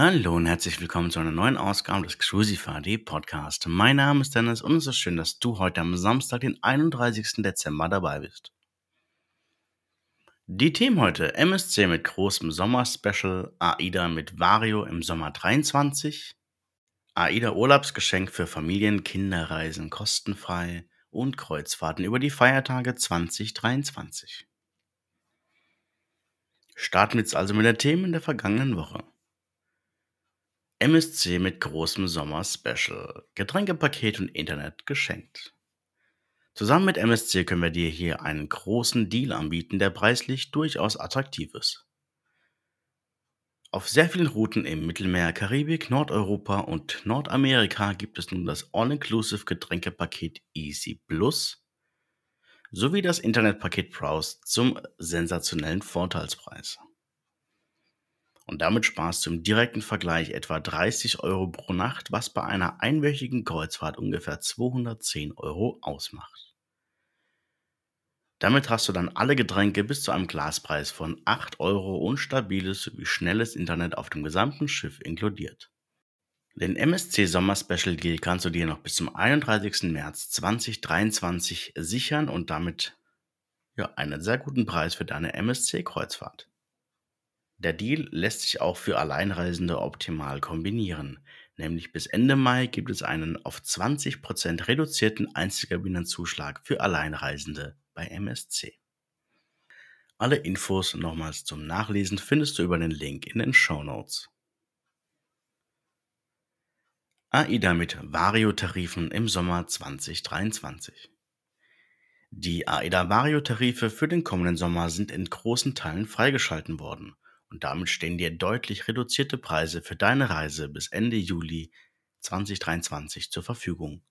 Hallo und herzlich willkommen zu einer neuen Ausgabe des Crucify Podcast. Mein Name ist Dennis und es ist schön, dass du heute am Samstag, den 31. Dezember dabei bist. Die Themen heute: MSC mit großem Sommer-Special, AIDA mit Vario im Sommer 23, AIDA Urlaubsgeschenk für Familien, Kinderreisen kostenfrei und Kreuzfahrten über die Feiertage 2023. Starten wir jetzt also mit den Themen der vergangenen Woche. MSC mit großem Sommer-Special. Getränkepaket und Internet geschenkt. Zusammen mit MSC können wir dir hier einen großen Deal anbieten, der preislich durchaus attraktiv ist. Auf sehr vielen Routen im Mittelmeer, Karibik, Nordeuropa und Nordamerika gibt es nun das All-Inclusive Getränkepaket Easy Plus sowie das Internetpaket Browse zum sensationellen Vorteilspreis. Und damit sparst du im direkten Vergleich etwa 30 Euro pro Nacht, was bei einer einwöchigen Kreuzfahrt ungefähr 210 Euro ausmacht. Damit hast du dann alle Getränke bis zu einem Glaspreis von 8 Euro und stabiles sowie schnelles Internet auf dem gesamten Schiff inkludiert. Den MSC Sommer Special Deal kannst du dir noch bis zum 31. März 2023 sichern und damit ja, einen sehr guten Preis für deine MSC Kreuzfahrt. Der Deal lässt sich auch für Alleinreisende optimal kombinieren. Nämlich bis Ende Mai gibt es einen auf 20% reduzierten Einzelkabinenzuschlag für Alleinreisende bei MSC. Alle Infos nochmals zum Nachlesen findest du über den Link in den Show Notes. AIDA mit Vario-Tarifen im Sommer 2023. Die AIDA Vario-Tarife für den kommenden Sommer sind in großen Teilen freigeschalten worden und damit stehen dir deutlich reduzierte Preise für deine Reise bis Ende Juli 2023 zur Verfügung.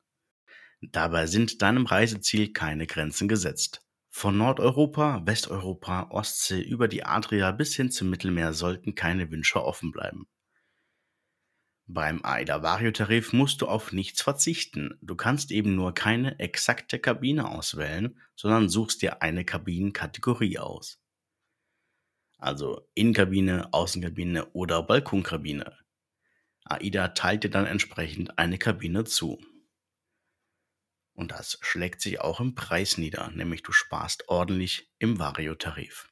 Dabei sind deinem Reiseziel keine Grenzen gesetzt. Von Nordeuropa, Westeuropa, Ostsee über die Adria bis hin zum Mittelmeer sollten keine Wünsche offen bleiben. Beim AIDA Vario Tarif musst du auf nichts verzichten. Du kannst eben nur keine exakte Kabine auswählen, sondern suchst dir eine Kabinenkategorie aus also Innenkabine, Außenkabine oder Balkonkabine. AIDA teilt dir dann entsprechend eine Kabine zu. Und das schlägt sich auch im Preis nieder, nämlich du sparst ordentlich im Vario-Tarif.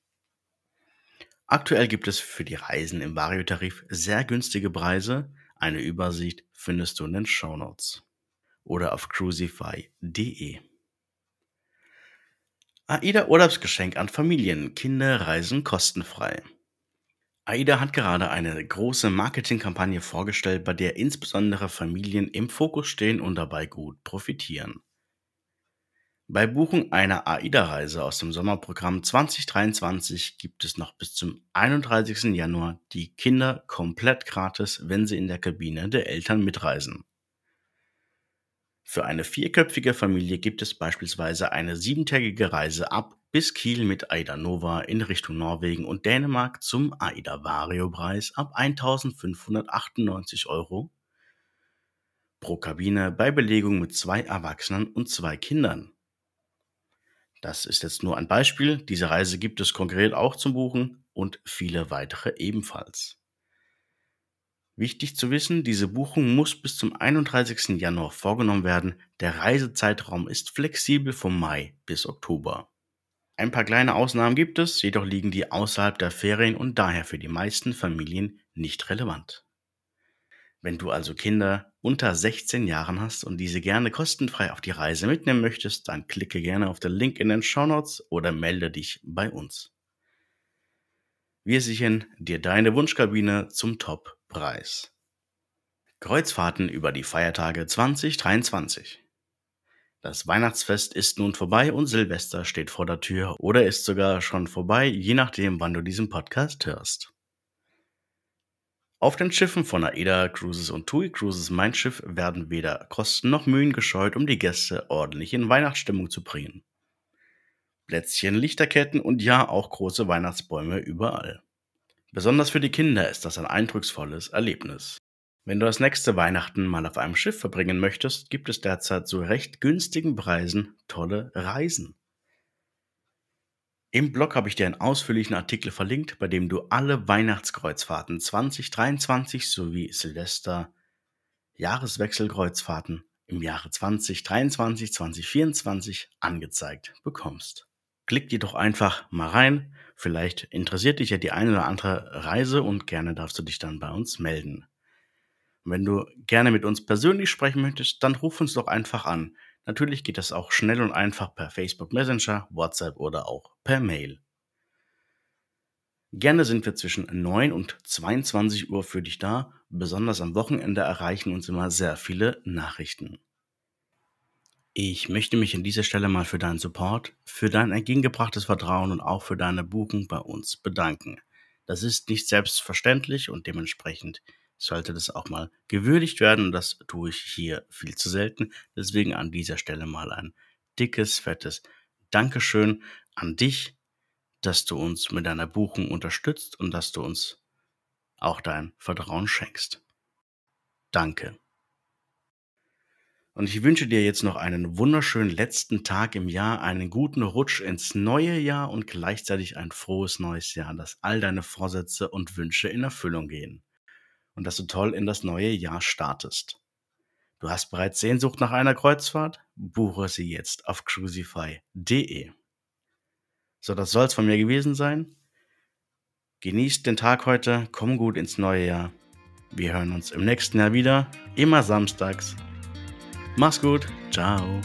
Aktuell gibt es für die Reisen im Vario-Tarif sehr günstige Preise. Eine Übersicht findest du in den Show Notes oder auf crucify.de. AIDA Urlaubsgeschenk an Familien. Kinder reisen kostenfrei. AIDA hat gerade eine große Marketingkampagne vorgestellt, bei der insbesondere Familien im Fokus stehen und dabei gut profitieren. Bei Buchung einer AIDA-Reise aus dem Sommerprogramm 2023 gibt es noch bis zum 31. Januar die Kinder komplett gratis, wenn sie in der Kabine der Eltern mitreisen. Für eine vierköpfige Familie gibt es beispielsweise eine siebentägige Reise ab bis Kiel mit Aida Nova in Richtung Norwegen und Dänemark zum Aida Vario Preis ab 1598 Euro pro Kabine bei Belegung mit zwei Erwachsenen und zwei Kindern. Das ist jetzt nur ein Beispiel. Diese Reise gibt es konkret auch zum Buchen und viele weitere ebenfalls. Wichtig zu wissen, diese Buchung muss bis zum 31. Januar vorgenommen werden. Der Reisezeitraum ist flexibel vom Mai bis Oktober. Ein paar kleine Ausnahmen gibt es, jedoch liegen die außerhalb der Ferien und daher für die meisten Familien nicht relevant. Wenn du also Kinder unter 16 Jahren hast und diese gerne kostenfrei auf die Reise mitnehmen möchtest, dann klicke gerne auf den Link in den Show Notes oder melde dich bei uns. Wir sichern dir deine Wunschkabine zum Top-Preis. Kreuzfahrten über die Feiertage 2023. Das Weihnachtsfest ist nun vorbei und Silvester steht vor der Tür oder ist sogar schon vorbei, je nachdem, wann du diesen Podcast hörst. Auf den Schiffen von AIDA Cruises und TUI Cruises Mein Schiff werden weder Kosten noch Mühen gescheut, um die Gäste ordentlich in Weihnachtsstimmung zu bringen. Plätzchen, Lichterketten und ja auch große Weihnachtsbäume überall. Besonders für die Kinder ist das ein eindrucksvolles Erlebnis. Wenn du das nächste Weihnachten mal auf einem Schiff verbringen möchtest, gibt es derzeit zu recht günstigen Preisen tolle Reisen. Im Blog habe ich dir einen ausführlichen Artikel verlinkt, bei dem du alle Weihnachtskreuzfahrten 2023 sowie Silvester Jahreswechselkreuzfahrten im Jahre 2023, 2024 angezeigt bekommst. Klick dir doch einfach mal rein. Vielleicht interessiert dich ja die eine oder andere Reise und gerne darfst du dich dann bei uns melden. wenn du gerne mit uns persönlich sprechen möchtest, dann ruf uns doch einfach an. Natürlich geht das auch schnell und einfach per Facebook Messenger, WhatsApp oder auch per Mail. Gerne sind wir zwischen 9 und 22 Uhr für dich da. Besonders am Wochenende erreichen uns immer sehr viele Nachrichten. Ich möchte mich an dieser Stelle mal für deinen Support, für dein entgegengebrachtes Vertrauen und auch für deine Buchung bei uns bedanken. Das ist nicht selbstverständlich und dementsprechend sollte das auch mal gewürdigt werden und das tue ich hier viel zu selten. Deswegen an dieser Stelle mal ein dickes, fettes Dankeschön an dich, dass du uns mit deiner Buchung unterstützt und dass du uns auch dein Vertrauen schenkst. Danke. Und ich wünsche dir jetzt noch einen wunderschönen letzten Tag im Jahr, einen guten Rutsch ins neue Jahr und gleichzeitig ein frohes neues Jahr, dass all deine Vorsätze und Wünsche in Erfüllung gehen und dass du toll in das neue Jahr startest. Du hast bereits Sehnsucht nach einer Kreuzfahrt? Buche sie jetzt auf crucify.de. So, das soll's von mir gewesen sein. Genießt den Tag heute, komm gut ins neue Jahr. Wir hören uns im nächsten Jahr wieder, immer samstags. Mach's gut, ciao.